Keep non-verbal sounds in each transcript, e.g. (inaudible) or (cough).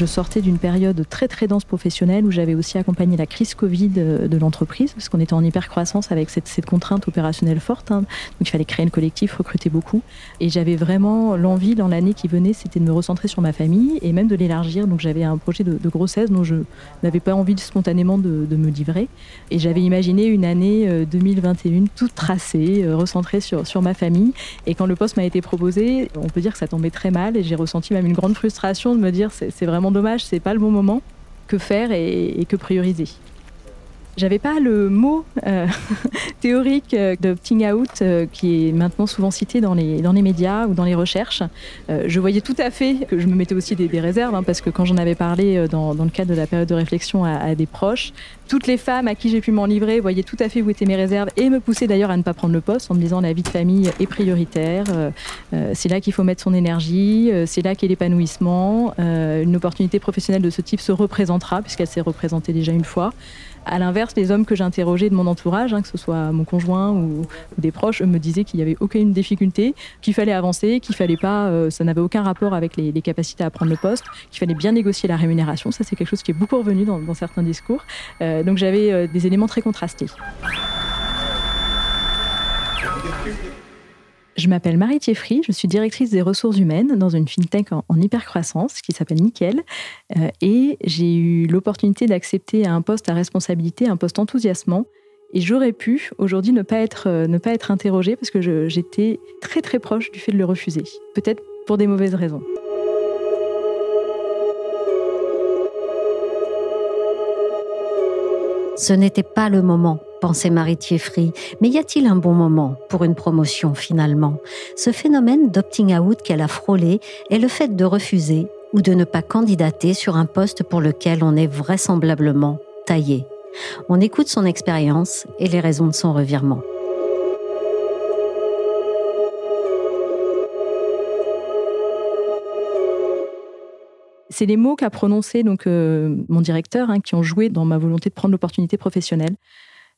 Je sortais d'une période très très dense professionnelle où j'avais aussi accompagné la crise Covid euh, de l'entreprise, parce qu'on était en hyper-croissance avec cette, contrainte opérationnelle forte. Hein. Donc il fallait créer une collectif, recruter beaucoup. Et j'avais vraiment l'envie dans l'année qui venait, c'était de me recentrer sur ma famille et même de l'élargir. Donc j'avais un projet de, grossesse dont je n'avais pas envie spontanément de, de, me livrer. Et j'avais imaginé une année 2021 euh, toute tracée, euh, recentrée sur, sur ma famille. Et quand le poste m'a été proposé, on peut dire que ça tombait très mal et j'ai ressenti même une grande frustration de me dire c'est vraiment dommage, c'est pas le bon moment. Que faire et, que prioriser j'avais pas le mot euh, (laughs) théorique euh, d'opting out euh, qui est maintenant souvent cité dans les, dans les médias ou dans les recherches. je voyais tout à fait que je me mettais aussi des, réserves hein, parce que quand j'en avais parlé dans, dans, le cadre de la période de réflexion à, à des proches, toutes les femmes à qui j'ai pu m'en livrer voyaient tout à fait où étaient mes réserves et me poussaient d'ailleurs à ne pas prendre le poste en me disant la vie de famille est prioritaire, c'est là qu'il faut mettre son énergie, c'est là qu'est l'épanouissement, une opportunité professionnelle de ce type se représentera puisqu'elle s'est représentée déjà une fois. À l'inverse, les hommes que j'interrogeais de mon entourage, hein, que ce soit mon conjoint ou, des proches, me disaient qu'il n'y avait aucune difficulté, qu'il fallait avancer, qu'il fallait pas, euh, ça n'avait aucun rapport avec les, capacités à prendre le poste, qu'il fallait bien négocier la rémunération. Ça, c'est quelque chose qui est beaucoup revenu dans, certains discours. Euh, donc j'avais euh, des éléments très contrastés. Je m'appelle Marie Thieffry, je suis directrice des ressources humaines dans une fintech en, hyper hypercroissance qui s'appelle Nickel. Euh, et j'ai eu l'opportunité d'accepter un poste à responsabilité, un poste enthousiasmant. Et j'aurais pu aujourd'hui ne euh, ne pas être interrogée parce que j'étais très très proche du fait de le refuser. Peut-être pour des mauvaises raisons. Ce n'était pas le moment pensait Marie Thieffry. Mais y a-t-il un bon moment pour une promotion finalement? Ce phénomène d'opting out qu'elle a frôlé est le fait de refuser ou de ne pas candidater sur un poste pour lequel on est vraisemblablement taillé. On écoute son expérience et les raisons de son revirement. C'est les mots qu'a prononcés donc euh, mon directeur, hein, qui ont joué dans ma volonté de prendre l'opportunité professionnelle.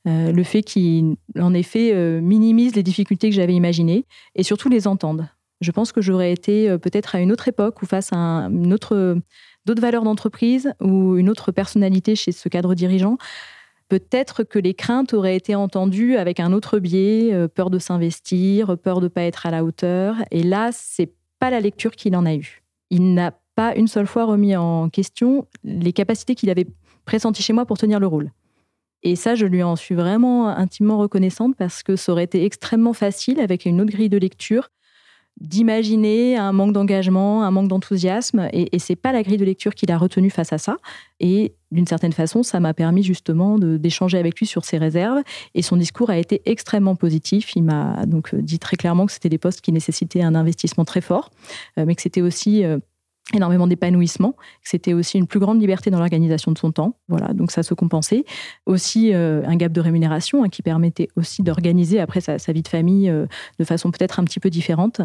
Euh, le fait qu'ils, en effet, euh, minimisent les difficultés que j'avais imaginées et surtout les entendent. Je pense que j'aurais été peut-être à une autre époque ou face à une autre, d'autres valeurs d'entreprise ou une autre personnalité chez ce cadre dirigeant. Peut-être que les craintes auraient été entendues avec un autre biais, peur de s'investir, peur de ne pas être à la hauteur. Et là, c'est pas la lecture qu'il en a eue. Il n'a pas une seule fois remis en question les capacités qu'il avait pressenties chez moi pour tenir le rôle. Et ça, je lui en suis vraiment intimement reconnaissante parce que ça aurait été extrêmement facile, avec une autre grille de lecture, d'imaginer un manque d'engagement, un manque d'enthousiasme. Et, et c'est pas la grille de lecture qu'il a retenue face à ça. Et d'une certaine façon, ça m'a permis justement d'échanger avec lui sur ses réserves. Et son discours a été extrêmement positif. Il m'a donc dit très clairement que c'était des postes qui nécessitaient un investissement très fort, euh, mais que c'était aussi euh, énormément d'épanouissement, c'était aussi une plus grande liberté dans l'organisation de son temps. Voilà, donc ça se compensait. Aussi euh, un gap de rémunération hein, qui permettait aussi d'organiser après sa, vie de famille euh, de façon peut-être un petit peu différente.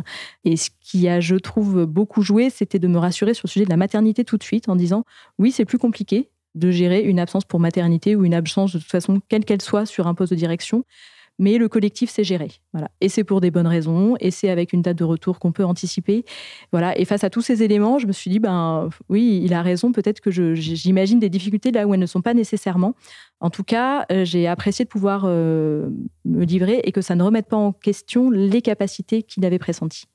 Et ce qui a, je trouve, beaucoup joué, c'était de me rassurer sur le sujet de la maternité tout de suite en disant oui, c'est plus compliqué de gérer une absence pour maternité ou une absence de toute façon, quelle qu'elle soit, sur un poste de direction mais le collectif s'est géré. Voilà. Et c'est pour des bonnes raisons, et c'est avec une date de retour qu'on peut anticiper. Voilà. Et face à tous ces éléments, je me suis dit, ben oui, il a raison, peut-être que j'imagine des difficultés là où elles ne sont pas nécessairement. En tout cas, euh, j'ai apprécié de pouvoir euh, me livrer et que ça ne remette pas en question les capacités qu'il avait pressenties.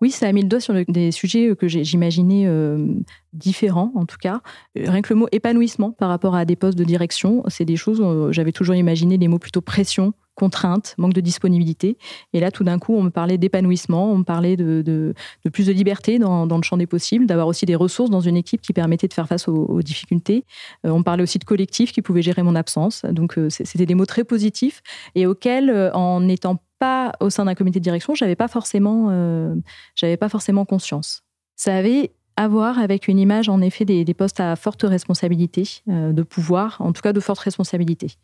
Oui, ça a mis le doigt sur des sujets que j'imaginais euh, différents, en tout cas. Euh, rien que le mot épanouissement par rapport à des postes de direction, c'est des choses, où j'avais toujours imaginé des mots plutôt pression, contrainte, manque de disponibilité. Et là, tout d'un coup, on me parlait d'épanouissement, on me parlait de, plus de liberté dans, le champ des possibles, d'avoir aussi des ressources dans une équipe qui permettait de faire face aux, difficultés. Euh, on parlait aussi de collectif qui pouvait gérer mon absence. Donc, c'était des mots très positifs et auxquels, en étant pas au sein d'un comité de direction, j'avais pas forcément, euh, j'avais pas forcément conscience. Ça avait à voir avec une image en effet des, postes à forte responsabilité, euh, de pouvoir, en tout cas de forte responsabilité.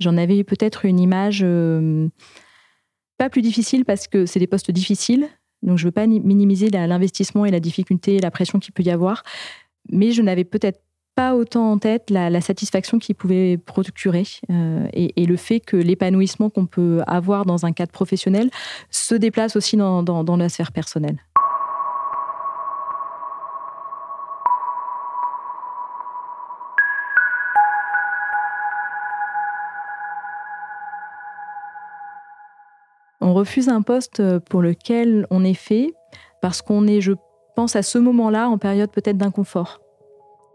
J'en avais peut-être une image euh, pas plus difficile parce que c'est des postes difficiles, donc je veux pas minimiser l'investissement et la difficulté et la pression qu'il peut y avoir, mais je n'avais peut-être pas autant en tête la, satisfaction qu'il pouvait procurer et, le fait que l'épanouissement qu'on peut avoir dans un cadre professionnel se déplace aussi dans, dans la sphère personnelle. On refuse un poste pour lequel on est fait parce qu'on est, je pense, à ce moment-là en période peut-être d'inconfort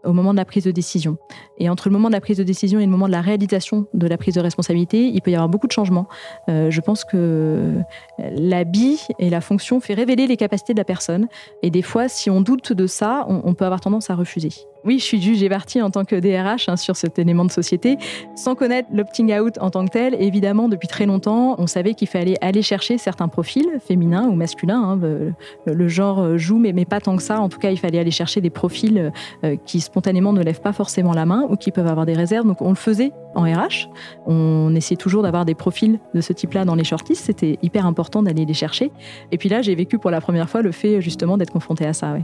au moment de la prise de décision. Et entre le moment de la prise de décision et le moment de la réalisation de la prise de responsabilité, il peut y avoir beaucoup de changements. Euh, je pense que l'habit et la fonction fait révéler les capacités de la personne. Et des fois, si on doute de ça, on peut avoir tendance à refuser. Oui, je suis juge et partie en tant que DRH hein, sur cet élément de société. Sans connaître l'opting out en tant que tel, évidemment, depuis très longtemps, on savait qu'il fallait aller chercher certains profils, féminins ou masculins. Hein, le, genre joue, mais, mais, pas tant que ça. En tout cas, il fallait aller chercher des profils euh, qui spontanément ne lèvent pas forcément la main ou qui peuvent avoir des réserves. Donc, on le faisait en RH. On essayait toujours d'avoir des profils de ce type-là dans les shortlists. C'était hyper important d'aller les chercher. Et puis là, j'ai vécu pour la première fois le fait justement d'être confronté à ça.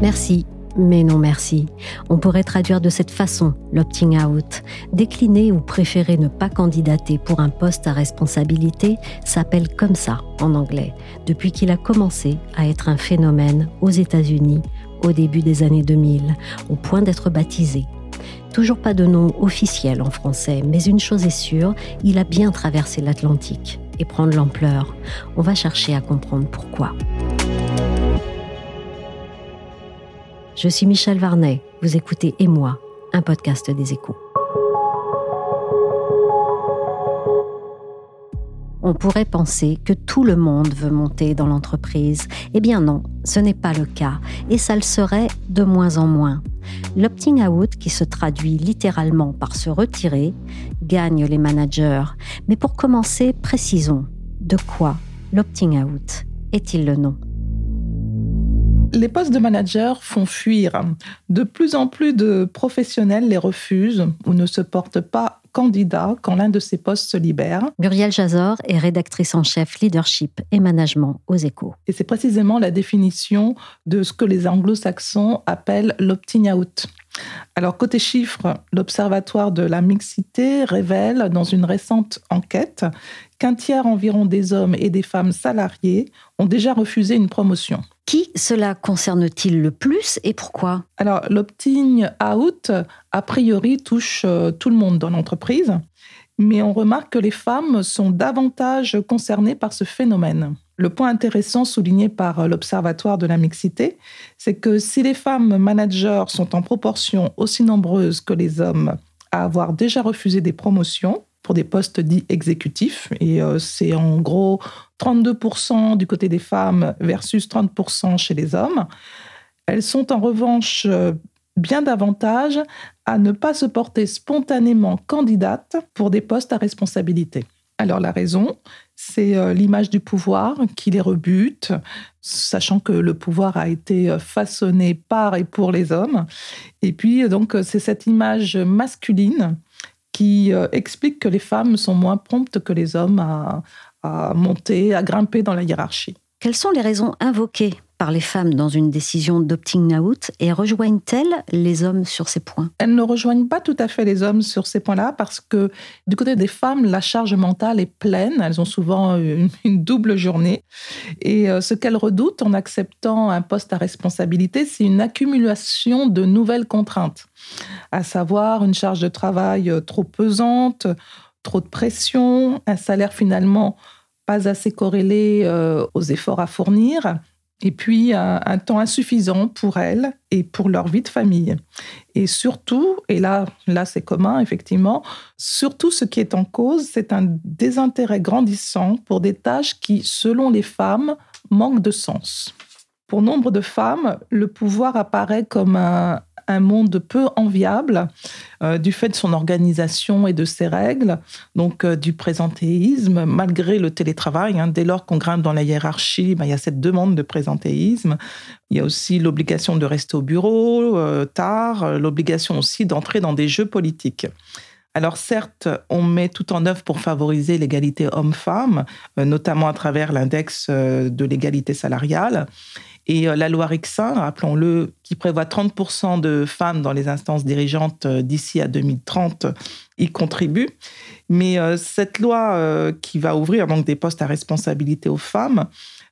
Merci, mais non merci. On pourrait traduire de cette façon l'opting out. Décliner ou préférer ne pas candidater pour un poste à responsabilité s'appelle comme ça en anglais, depuis qu'il a commencé à être un phénomène aux États-Unis au début des années 2000, au point d'être baptisé. Toujours pas de nom officiel en français, mais une chose est sûre, il a bien traversé l'Atlantique et prendre l'ampleur. On va chercher à comprendre pourquoi. Je suis Michel Varnet. Vous écoutez Et moi, un podcast des échos. On pourrait penser que tout le monde veut monter dans l'entreprise. Eh bien non, ce n'est pas le cas, et ça le serait de moins en moins. L'opting out, qui se traduit littéralement par se retirer, gagne les managers. Mais pour commencer, précisons, de quoi l'opting out est-il le nom? Les postes de manager font fuir. De plus en plus de professionnels les refusent ou ne se portent pas candidats quand l'un de ces postes se libère. Muriel Jazor est rédactrice en chef leadership et management aux échos. Et c'est précisément la définition de ce que les anglo-saxons appellent l'opting out. Alors, côté chiffres, l'Observatoire de la mixité révèle dans une récente enquête qu'un tiers environ des hommes et des femmes salariés ont déjà refusé une promotion. Qui cela concerne-t-il le plus et pourquoi? Alors, l'opting out, a priori, touche euh, tout le monde dans l'entreprise, mais on remarque que les femmes sont davantage concernées par ce phénomène. Le point intéressant souligné par l'Observatoire de la mixité, c'est que si les femmes managers sont en proportion aussi nombreuses que les hommes à avoir déjà refusé des promotions pour des postes dits exécutifs, et euh, c'est en gros 32% du côté des femmes versus 30% chez les hommes, elles sont en revanche euh, bien davantage à ne pas se porter spontanément candidates pour des postes à responsabilité. Alors la raison, c'est euh, l'image du pouvoir qui les rebute, sachant que le pouvoir a été euh, façonné par et pour les hommes. Et puis donc c'est cette image masculine qui euh, explique que les femmes sont moins promptes que les hommes à monter, à grimper dans la hiérarchie. Quelles sont les raisons invoquées par les femmes dans une décision d'opting out et rejoignent-elles les hommes sur ces points? Elles ne rejoignent pas tout à fait les hommes sur ces points-là parce que du côté des femmes, la charge mentale est pleine. Elles ont souvent une, double journée. Et euh, ce qu'elles redoutent en acceptant un poste à responsabilité, c'est une accumulation de nouvelles contraintes, à savoir une charge de travail euh, trop pesante, trop de pression, un salaire finalement pas assez corrélé euh, aux efforts à fournir et puis un, temps insuffisant pour elles et pour leur vie de famille. Et surtout, et là, là c'est commun effectivement, surtout ce qui est en cause, c'est un désintérêt grandissant pour des tâches qui, selon les femmes, manquent de sens. Pour nombre de femmes, le pouvoir apparaît comme un, un monde peu enviable euh, du fait de son organisation et de ses règles, donc euh, du présentéisme, malgré le télétravail. Hein, dès lors qu'on grimpe dans la hiérarchie, ben, il y a cette demande de présentéisme. Il y a aussi l'obligation de rester au bureau euh, tard, l'obligation aussi d'entrer dans des jeux politiques. Alors certes, on met tout en œuvre pour favoriser l'égalité homme-femme, notamment à travers l'index de l'égalité salariale. Et euh, la loi Rixin, rappelons-le, qui prévoit 30% de femmes dans les instances dirigeantes d'ici à 2030, y contribue. Mais cette loi qui va ouvrir donc des postes à responsabilité aux femmes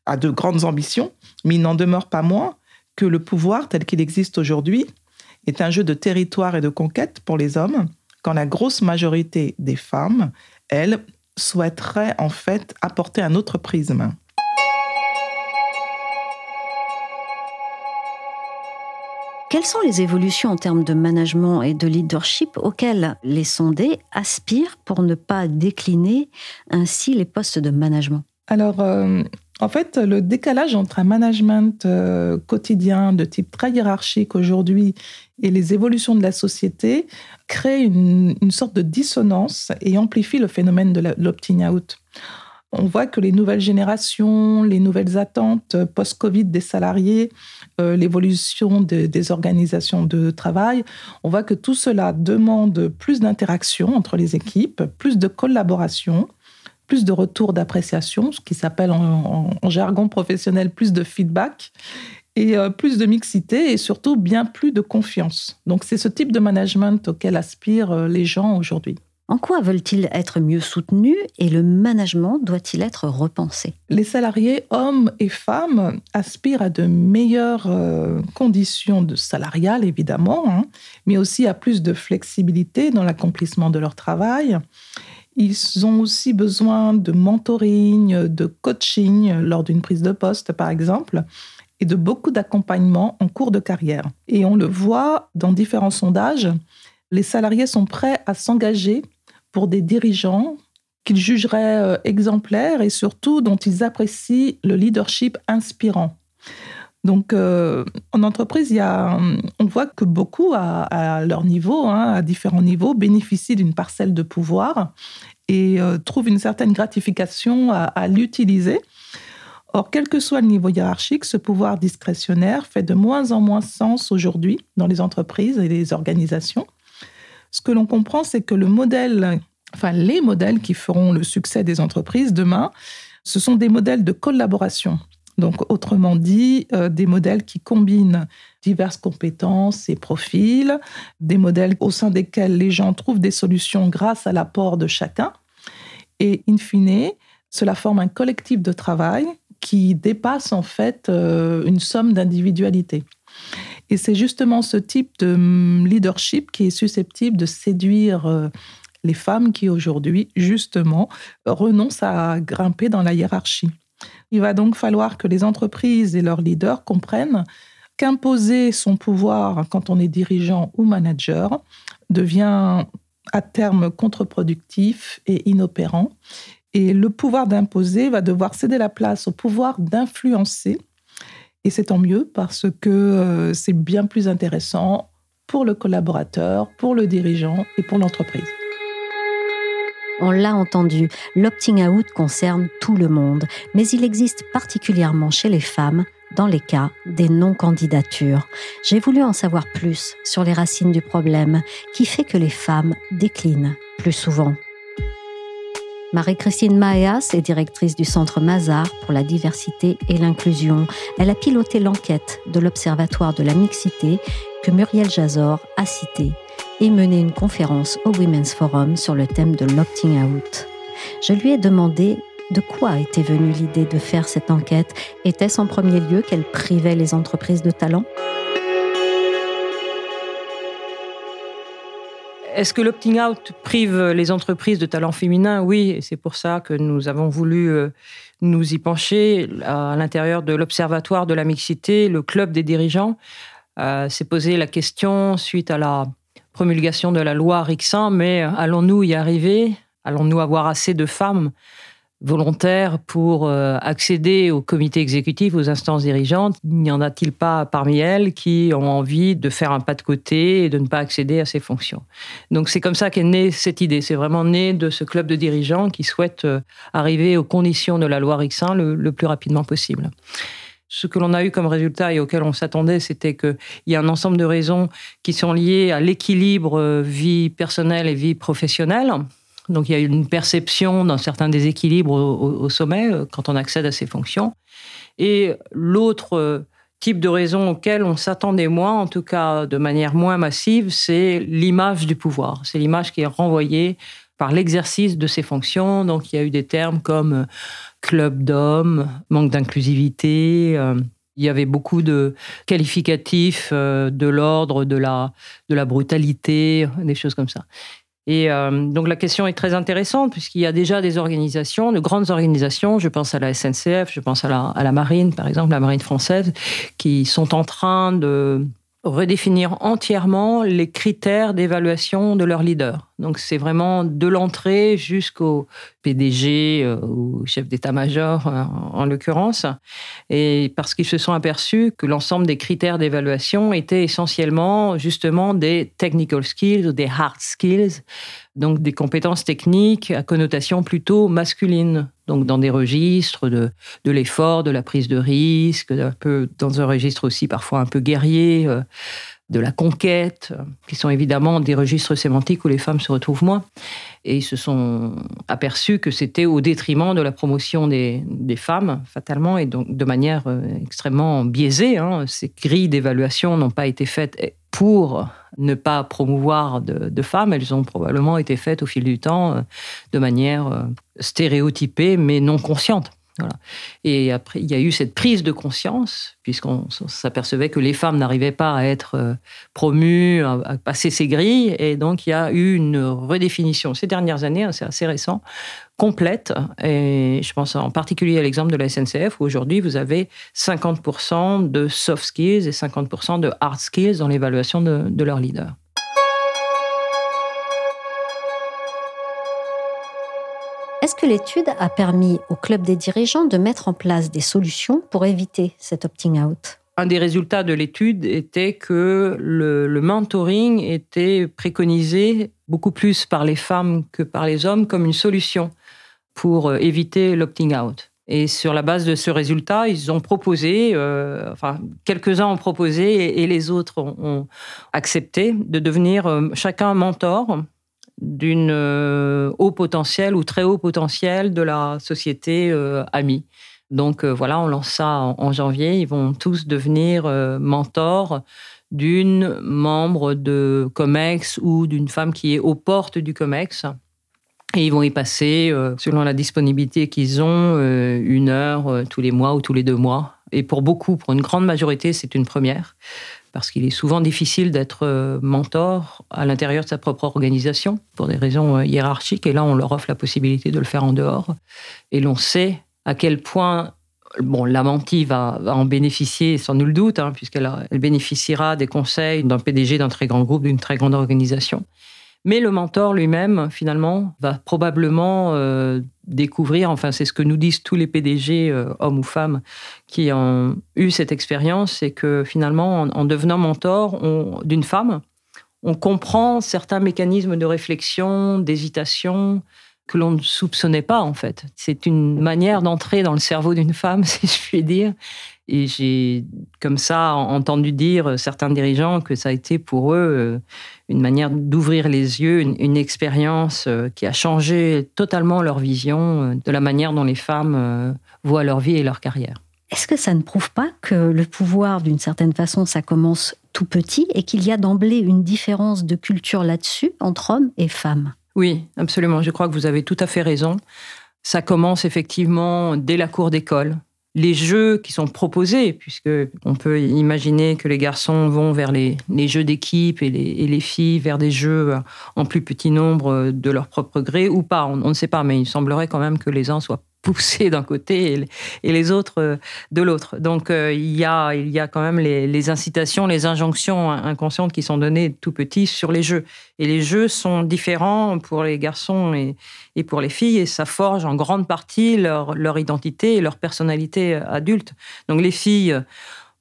a de grandes ambitions, mais il n'en demeure pas moins que le pouvoir tel qu'il existe aujourd'hui est un jeu de territoire et de conquête pour les hommes quand la grosse majorité des femmes, elles, souhaiteraient en fait apporter un autre prisme. Quelles sont les évolutions en termes de management et de leadership auxquelles les sondés aspirent pour ne pas décliner ainsi les postes de management? Alors, euh, en fait, le décalage entre un management euh, quotidien de type très hiérarchique aujourd'hui et les évolutions de la société crée une, sorte de dissonance et amplifie le phénomène de l'opting out. On voit que les nouvelles générations, les nouvelles attentes post-Covid des salariés, euh, l'évolution des organisations de travail, on voit que tout cela demande plus d'interaction entre les équipes, plus de collaboration, plus de retour d'appréciation, ce qui s'appelle en, jargon professionnel plus de feedback et euh, plus de mixité et surtout bien plus de confiance. Donc c'est ce type de management auquel aspirent euh, les gens aujourd'hui. En quoi veulent-ils être mieux soutenus et le management doit-il être repensé? Les salariés, hommes et femmes, aspirent à de meilleures euh, conditions de salariales, évidemment, hein, mais aussi à plus de flexibilité dans l'accomplissement de leur travail ils ont aussi besoin de mentoring, de coaching lors d'une prise de poste, par exemple, et de beaucoup d'accompagnement en cours de carrière. Et on le voit dans différents sondages, les salariés sont prêts à s'engager pour des dirigeants qu'ils jugeraient euh, exemplaires et surtout dont ils apprécient le leadership inspirant. Donc, euh, en entreprise, y a, on voit que beaucoup, à, leur niveau, hein, à différents niveaux, bénéficient d'une parcelle de pouvoir et euh, trouvent une certaine gratification à, l'utiliser. Or, quel que soit le niveau hiérarchique, ce pouvoir discrétionnaire fait de moins en moins sens aujourd'hui dans les entreprises et les organisations. Ce que l'on comprend, c'est que le modèle, enfin les modèles qui feront le succès des entreprises demain, ce sont des modèles de collaboration donc, autrement dit, euh, des modèles qui combinent diverses compétences et profils, des modèles au sein desquels les gens trouvent des solutions grâce à l'apport de chacun. Et in fine, cela forme un collectif de travail qui dépasse en fait euh, une somme d'individualité. Et c'est justement ce type de hum, leadership qui est susceptible de séduire euh, les femmes qui aujourd'hui, justement, renoncent à grimper dans la hiérarchie. Il va donc falloir que les entreprises et leurs leaders comprennent qu'imposer son pouvoir quand on est dirigeant ou manager devient à terme contre-productif et inopérant. Et le pouvoir d'imposer va devoir céder la place au pouvoir d'influencer. Et c'est tant mieux parce que euh, c'est bien plus intéressant pour le collaborateur, pour le dirigeant et pour l'entreprise. On l'a entendu, l'opting out concerne tout le monde, mais il existe particulièrement chez les femmes dans les cas des non-candidatures. J'ai voulu en savoir plus sur les racines du problème qui fait que les femmes déclinent plus souvent. Marie-Christine Maéas est directrice du Centre Mazar pour la diversité et l'inclusion. Elle a piloté l'enquête de l'Observatoire de la mixité que Muriel Jazor a citée et mené une conférence au Women's Forum sur le thème de l'opting out. Je lui ai demandé de quoi était venue l'idée de faire cette enquête. Était-ce en premier lieu qu'elle privait les entreprises de talent? Est-ce que l'opting out prive les entreprises de talent féminin Oui, et c'est pour ça que nous avons voulu euh, nous y pencher à l'intérieur de l'Observatoire de la mixité, le club des dirigeants. Euh, s'est posé la question suite à la promulgation de la loi Rixin, mais allons-nous y arriver? Allons-nous avoir assez de femmes? Volontaires pour euh, accéder au comité exécutif, aux instances dirigeantes N'y en a-t-il pas parmi elles qui ont envie de faire un pas de côté et de ne pas accéder à ces fonctions? Donc c'est comme ça qu'est née cette idée. C'est vraiment né de ce club de dirigeants qui souhaitent euh, arriver aux conditions de la loi Rixin le, le plus rapidement possible. Ce que l'on a eu comme résultat et auquel on s'attendait, c'était qu'il y a un ensemble de raisons qui sont liées à l'équilibre euh, vie personnelle et vie professionnelle. Donc il y a une perception d'un certain déséquilibre au, sommet euh, quand on accède à ces fonctions. Et l'autre euh, type de raison auquel on s'attendait moins, en tout cas de manière moins massive, c'est l'image du pouvoir. C'est l'image qui est renvoyée par l'exercice de ces fonctions. Donc il y a eu des termes comme euh, club d'hommes, manque d'inclusivité. Il y avait beaucoup de qualificatifs de l'ordre de la, de la brutalité, des choses comme ça. Et euh, donc la question est très intéressante puisqu'il y a déjà des organisations, de grandes organisations, je pense à la SNCF, je pense à la, à la Marine par exemple, la Marine française, qui sont en train de redéfinir entièrement les critères d'évaluation de leurs leaders. Donc c'est vraiment de l'entrée jusqu'au PDG euh, ou chef d'état-major euh, en l'occurrence, et parce qu'ils se sont aperçus que l'ensemble des critères d'évaluation étaient essentiellement justement des technical skills ou des hard skills, donc des compétences techniques à connotation plutôt masculine, donc dans des registres de, de l'effort, de la prise de risque, un peu dans un registre aussi parfois un peu guerrier. Euh, de la conquête, qui sont évidemment des registres sémantiques où les femmes se retrouvent moins. Et ils se sont aperçus que c'était au détriment de la promotion des, femmes, fatalement, et donc de manière euh, extrêmement biaisée. Hein. Ces grilles d'évaluation n'ont pas été faites pour ne pas promouvoir de, femmes, elles ont probablement été faites au fil du temps euh, de manière euh, stéréotypée, mais non consciente. Et après, il y a eu cette prise de conscience, puisqu'on s'apercevait que les femmes n'arrivaient pas à être euh, promues, à, passer ces grilles, et donc il y a eu une redéfinition ces dernières années, hein, c'est assez récent, complète. Et je pense en particulier à l'exemple de la SNCF, où aujourd'hui vous avez 50% de soft skills et 50% de hard skills dans l'évaluation de, de leurs leaders. Est-ce que l'étude a permis au club des dirigeants de mettre en place des solutions pour éviter cet opting out? Un des résultats de l'étude était que le, mentoring était préconisé beaucoup plus par les femmes que par les hommes comme une solution pour euh, éviter l'opting out. Et sur la base de ce résultat, ils ont proposé, euh, enfin quelques-uns ont proposé et, les autres ont, accepté de devenir euh, chacun mentor d'une euh, haut potentiel ou très haut potentiel de la société euh, amie. Donc euh, voilà, on lance ça en, janvier. Ils vont tous devenir mentors d'une membre de COMEX ou d'une femme qui est aux portes du COMEX. Et ils vont y passer, selon la disponibilité qu'ils ont, une heure tous les mois ou tous les deux mois. Et pour beaucoup, pour une grande majorité, c'est une première parce qu'il est souvent difficile d'être euh, mentor à l'intérieur de sa propre organisation pour des raisons euh, hiérarchiques. Et là, on leur offre la possibilité de le faire en dehors. Et l'on sait à quel point Bon, la mentie va, en bénéficier sans nul doute, hein, puisqu'elle elle bénéficiera des conseils d'un PDG d'un très grand groupe, d'une très grande organisation. Mais le mentor lui-même, finalement, va probablement euh, découvrir, enfin c'est ce que nous disent tous les PDG, euh, hommes ou femmes, qui ont eu cette expérience, c'est que finalement, en, devenant mentor d'une femme, on comprend certains mécanismes de réflexion, d'hésitation, que l'on ne soupçonnait pas en fait. C'est une manière d'entrer dans le cerveau d'une femme, (laughs) si je puis dire, et j'ai comme ça entendu dire certains dirigeants que ça a été pour eux euh, une manière d'ouvrir les yeux, une, expérience euh, qui a changé totalement leur vision euh, de la manière dont les femmes voient leur vie et leur carrière. Est-ce que ça ne prouve pas que le pouvoir, d'une certaine façon, ça commence tout petit et qu'il y a d'emblée une différence de culture là-dessus entre hommes et femmes? Oui, absolument. Je crois que vous avez tout à fait raison. Ça commence effectivement dès la cour d'école les jeux qui sont proposés, puisque on peut imaginer que les garçons vont vers les, jeux d'équipe et les, filles vers des jeux en plus petit nombre de leur propre gré ou pas, on, on ne sait pas, mais il semblerait quand même que les uns soient poussés d'un côté et, les autres euh, de l'autre. Donc euh, il, y a, il y a quand même les, incitations, les injonctions inconscientes qui sont données tout petit sur les jeux. Et les jeux sont différents pour les garçons et, pour les filles et ça forge en grande partie leur, identité et leur personnalité adulte. Donc les filles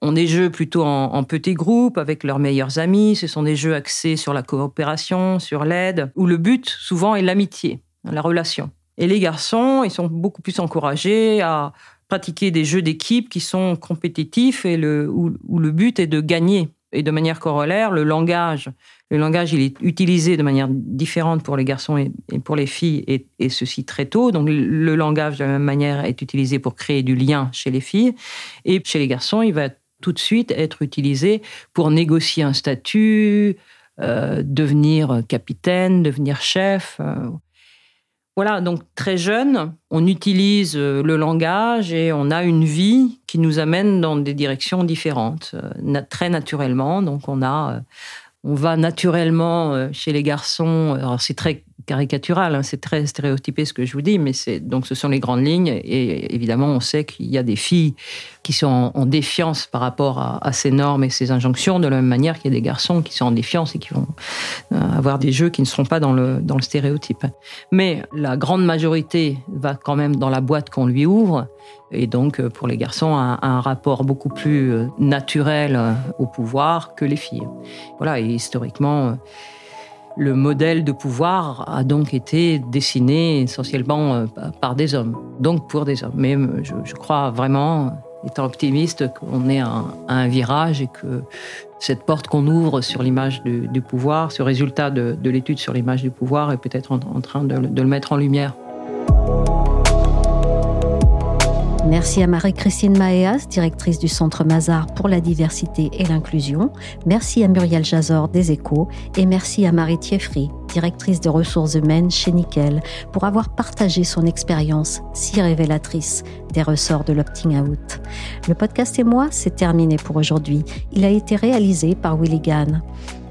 ont des jeux plutôt en, en, petits groupes avec leurs meilleurs amis. Ce sont des jeux axés sur la coopération, sur l'aide, où le but souvent est l'amitié, la relation. Et les garçons, ils sont beaucoup plus encouragés à pratiquer des jeux d'équipe qui sont compétitifs et où, le but est de gagner. Et de manière corollaire, le langage, le langage, il est utilisé de manière différente pour les garçons et, pour les filles, et, et, ceci très tôt. Donc, le langage, de la même manière, est utilisé pour créer du lien chez les filles. Et chez les garçons, il va tout de suite être utilisé pour négocier un statut, euh, devenir capitaine, devenir chef. Euh. Voilà, donc très jeune, on utilise euh, le langage et on a une vie qui nous amène dans des directions différentes, très naturellement. Donc on a, on va naturellement chez les garçons. Alors c'est très caricatural, hein, c'est très stéréotypé ce que je vous dis, mais c'est donc ce sont les grandes lignes. Et évidemment, on sait qu'il y a des filles qui sont en, défiance par rapport à, ces normes et ces injonctions, de la même manière qu'il y a des garçons qui sont en défiance et qui vont euh, avoir des jeux qui ne seront pas dans le, dans le stéréotype. Mais la grande majorité va quand même dans la boîte qu'on lui ouvre. Et donc, euh, pour les garçons, un, un rapport beaucoup plus euh, naturel au pouvoir que les filles. Voilà, et historiquement, le modèle de pouvoir a donc été dessiné essentiellement euh, par des hommes, donc pour des hommes. Mais euh, je, crois vraiment, étant optimiste, qu'on est à un, virage et que cette porte qu'on ouvre sur l'image du, pouvoir, ce résultat de, l'étude sur l'image du pouvoir est peut-être en, train de le mettre en lumière. Merci à Marie-Christine Maéas, directrice du Centre Mazar pour la diversité et l'inclusion. Merci à Muriel Jazor des Échos et merci à Marie Thieffry, directrice des ressources humaines chez Nickel, pour avoir partagé son expérience si révélatrice des ressorts de l'opting out. Le podcast et moi, c'est terminé pour aujourd'hui. Il a été réalisé par Willy Gann.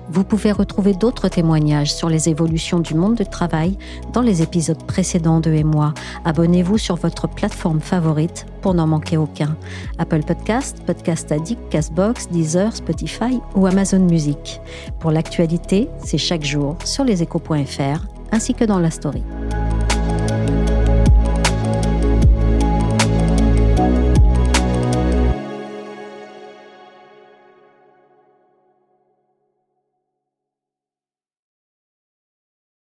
Vous pouvez retrouver d'autres témoignages sur les évolutions du monde du travail dans les épisodes précédents de Et moi. Abonnez-vous sur votre plateforme favorite pour n'en manquer aucun. Apple Podcast, Podcast Addict, Castbox, Deezer, Spotify ou Amazon Music. Pour l'actualité, c'est chaque jour sur leséchos.fr ainsi que dans la story.